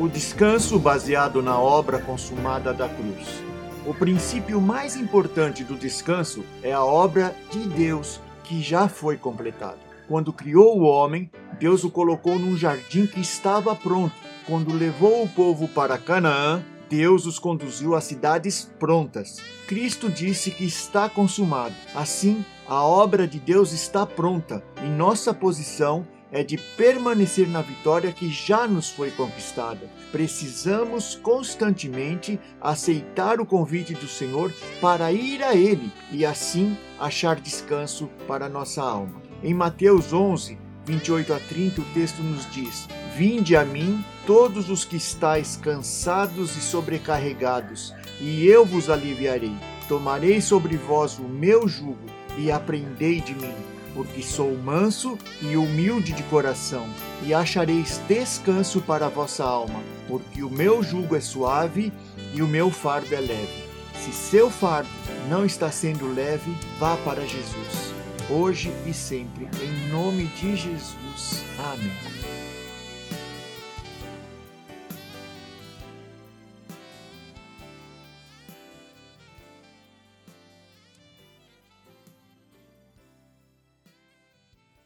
O descanso baseado na obra consumada da cruz. O princípio mais importante do descanso é a obra de Deus que já foi completada. Quando criou o homem, Deus o colocou num jardim que estava pronto. Quando levou o povo para Canaã, Deus os conduziu a cidades prontas. Cristo disse que está consumado. Assim, a obra de Deus está pronta e nossa posição é de permanecer na vitória que já nos foi conquistada. Precisamos constantemente aceitar o convite do Senhor para ir a Ele e assim achar descanso para nossa alma. Em Mateus 11, 28 a 30, o texto nos diz: Vinde a mim, todos os que estáis cansados e sobrecarregados, e eu vos aliviarei. Tomarei sobre vós o meu jugo e aprendei de mim, porque sou manso e humilde de coração, e achareis descanso para a vossa alma, porque o meu jugo é suave e o meu fardo é leve. Se seu fardo não está sendo leve, vá para Jesus, hoje e sempre, em nome de Jesus. Amém.